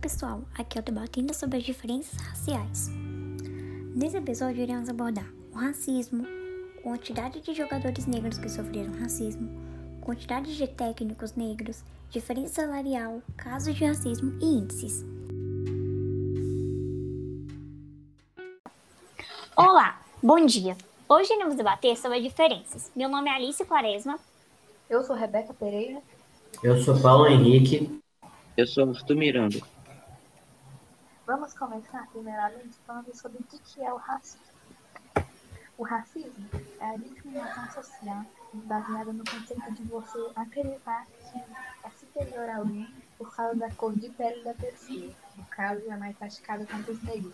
pessoal, aqui é o Debatendo sobre as diferenças raciais. Nesse episódio iremos abordar o racismo, quantidade de jogadores negros que sofreram racismo, quantidade de técnicos negros, diferença salarial, casos de racismo e índices. Olá, bom dia! Hoje iremos debater sobre as diferenças. Meu nome é Alice Quaresma. Eu sou Rebeca Pereira. Eu sou Paulo Henrique. Eu sou Arthur Miranda. Vamos começar primeiramente falando sobre o que é o racismo. O racismo é a discriminação social baseada no conceito de você acreditar que é superior a alguém por causa da cor de pele da pessoa. No caso, é mais praticado contra os negros.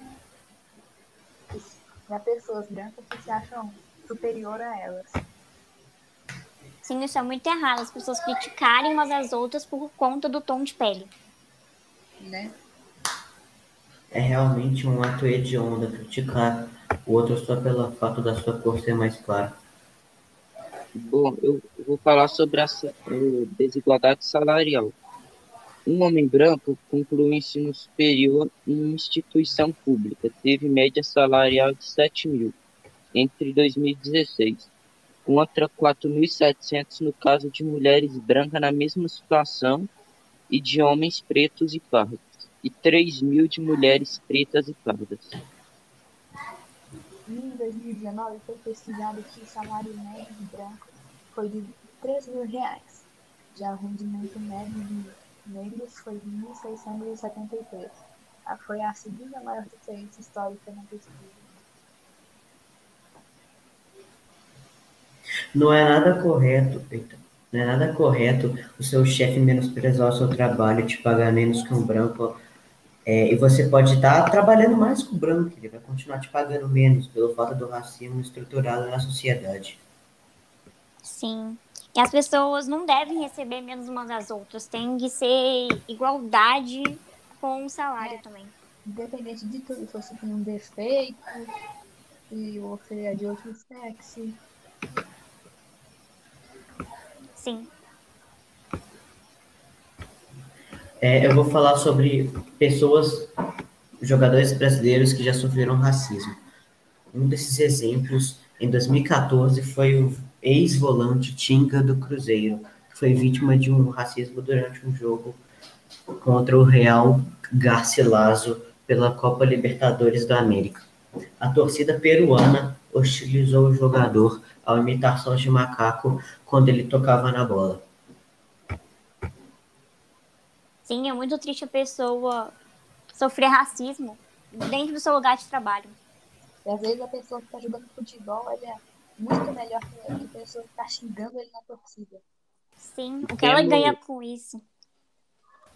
E as pessoas brancas que se acham superior a elas. Sim, isso é muito errado. As pessoas criticarem umas às outras por conta do tom de pele. Né? É realmente um ato hediondo criticar o outro só pelo fato da sua cor ser mais clara. Bom, eu vou falar sobre a desigualdade salarial. Um homem branco concluiu o ensino superior em instituição pública. Teve média salarial de 7 mil entre 2016, contra 4.700 no caso de mulheres brancas na mesma situação e de homens pretos e pardos e 3 mil de mulheres pretas e pardas. Em 2019, foi pesquisado que o salário médio de brancos foi de 3 mil reais. Já o rendimento médio de negros foi de 1.673. Foi a segunda maior diferença histórica na pesquisa. Não é nada correto, Peter. Não é nada correto o seu chefe menosprezar o seu trabalho, te pagar menos que um branco é, e você pode estar trabalhando mais com o branco, ele vai continuar te pagando menos pelo fato do racismo estruturado na sociedade. Sim. E as pessoas não devem receber menos umas das outras. Tem que ser igualdade com o salário é, também. Independente de tudo, se você tem um defeito e você é de outro sexo. Sim. É, eu vou falar sobre pessoas, jogadores brasileiros que já sofreram racismo. Um desses exemplos, em 2014, foi o ex-volante Tinga do Cruzeiro, que foi vítima de um racismo durante um jogo contra o Real Garcilaso pela Copa Libertadores da América. A torcida peruana hostilizou o jogador ao imitar sons de macaco quando ele tocava na bola. Sim, é muito triste a pessoa sofrer racismo dentro do seu lugar de trabalho. E às vezes a pessoa que está jogando futebol ele é muito melhor que a pessoa que está xingando ele na torcida. Sim, o que temos... ela ganha com isso.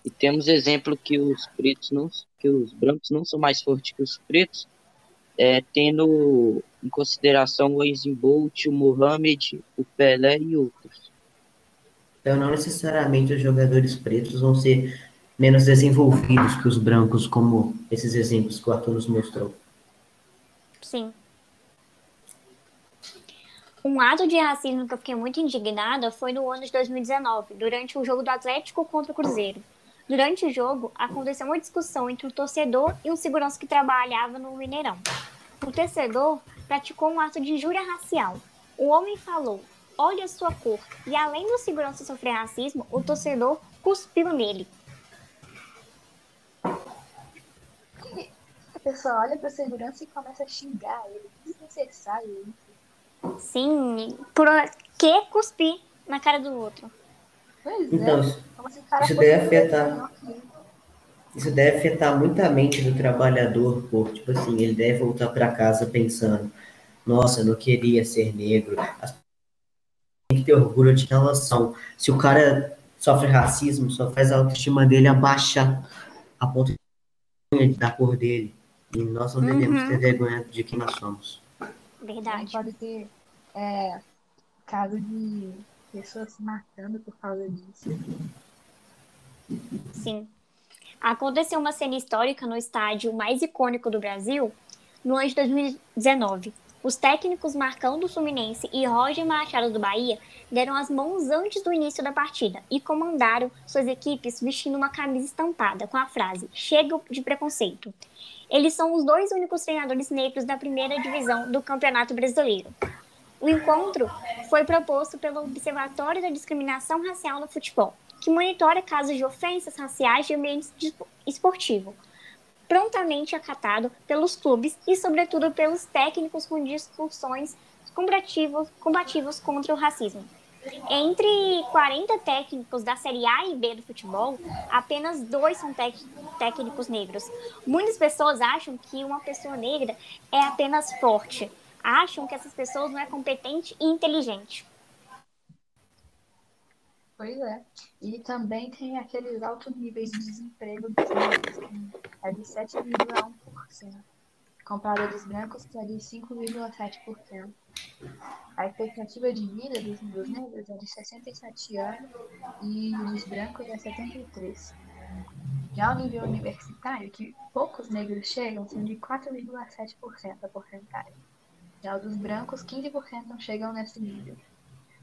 E temos exemplo que os pretos não, que os brancos não são mais fortes que os pretos, é, tendo em consideração o Usain Bolt, o Mohamed, o Pelé e outros. Então, não necessariamente os jogadores pretos vão ser menos desenvolvidos que os brancos, como esses exemplos que o Arthur nos mostrou. Sim. Um ato de racismo que eu fiquei muito indignada foi no ano de 2019, durante o jogo do Atlético contra o Cruzeiro. Durante o jogo, aconteceu uma discussão entre um torcedor e um segurança que trabalhava no Mineirão. O torcedor praticou um ato de injúria racial. O homem falou: olha a sua cor. E além do segurança sofrer racismo, o torcedor cuspiu nele. A pessoa olha para segurança e começa a xingar ele. Desnecessário isso. Sim, por que cuspir na cara do outro? Pois então, é. isso deve afetar. Isso deve afetar muito a mente do trabalhador, por tipo assim, ele deve voltar para casa pensando: nossa, eu não queria ser negro, as ter orgulho de relação. Se o cara sofre racismo, só faz a autoestima dele abaixar a ponto da cor dele. E nós não devemos uhum. ter vergonha de quem nós somos. Verdade. Pode ter é, caso de pessoas se matando por causa disso. Sim. Aconteceu uma cena histórica no estádio mais icônico do Brasil no ano de 2019. Os técnicos Marcão do Fluminense e Roger Machado do Bahia deram as mãos antes do início da partida e comandaram suas equipes vestindo uma camisa estampada com a frase Chega de preconceito. Eles são os dois únicos treinadores negros da primeira divisão do Campeonato Brasileiro. O encontro foi proposto pelo Observatório da Discriminação Racial no Futebol, que monitora casos de ofensas raciais de ambiente esportivo prontamente acatado pelos clubes e, sobretudo, pelos técnicos com discussões combativos, combativos contra o racismo. Entre 40 técnicos da Série A e B do futebol, apenas dois são técnicos negros. Muitas pessoas acham que uma pessoa negra é apenas forte, acham que essas pessoas não é competente e inteligente. Pois é. E também tem aqueles altos níveis de desemprego dos negros, que é de 7,1%, comparado dos brancos, que é de 5,7%. A expectativa de vida dos, negros é de 67 anos e dos brancos é 73. Já o nível universitário, que poucos negros chegam, são de 4,7% a porcentagem. Já o dos brancos, 15% não chegam nesse nível.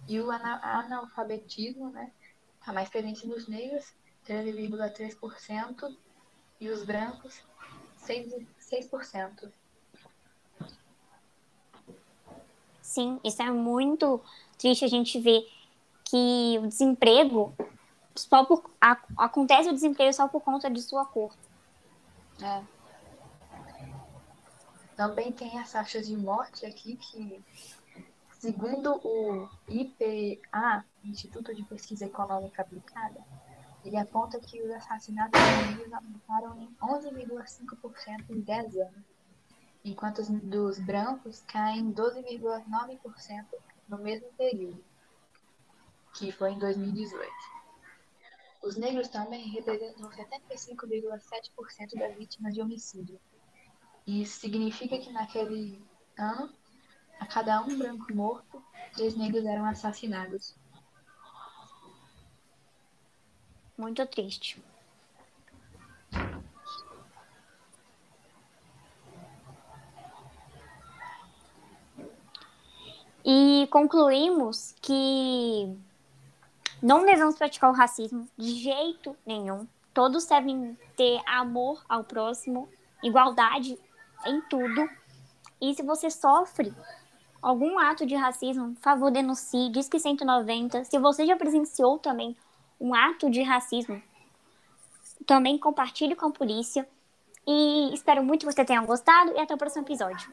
E o analfabetismo né, está mais presente nos negros, 13,3%, e os brancos, 6%. 6%. Sim, isso é muito triste a gente ver que o desemprego só por, a, acontece o desemprego só por conta de sua cor. É. Também tem as taxas de morte aqui que Segundo o IPA, Instituto de Pesquisa Econômica Aplicada, ele aponta que os assassinatos negros aumentaram em 11,5% em 10 anos, enquanto os dos brancos caem 12,9% no mesmo período, que foi em 2018. Os negros também representam 75,7% das vítimas de homicídio. Isso significa que naquele ano a cada um branco morto, três negros eram assassinados. Muito triste. E concluímos que não devemos praticar o racismo de jeito nenhum. Todos devem ter amor ao próximo, igualdade em tudo. E se você sofre algum ato de racismo, favor denuncie, diz que 190. Se você já presenciou também um ato de racismo, também compartilhe com a polícia. E espero muito que você tenha gostado e até o próximo episódio.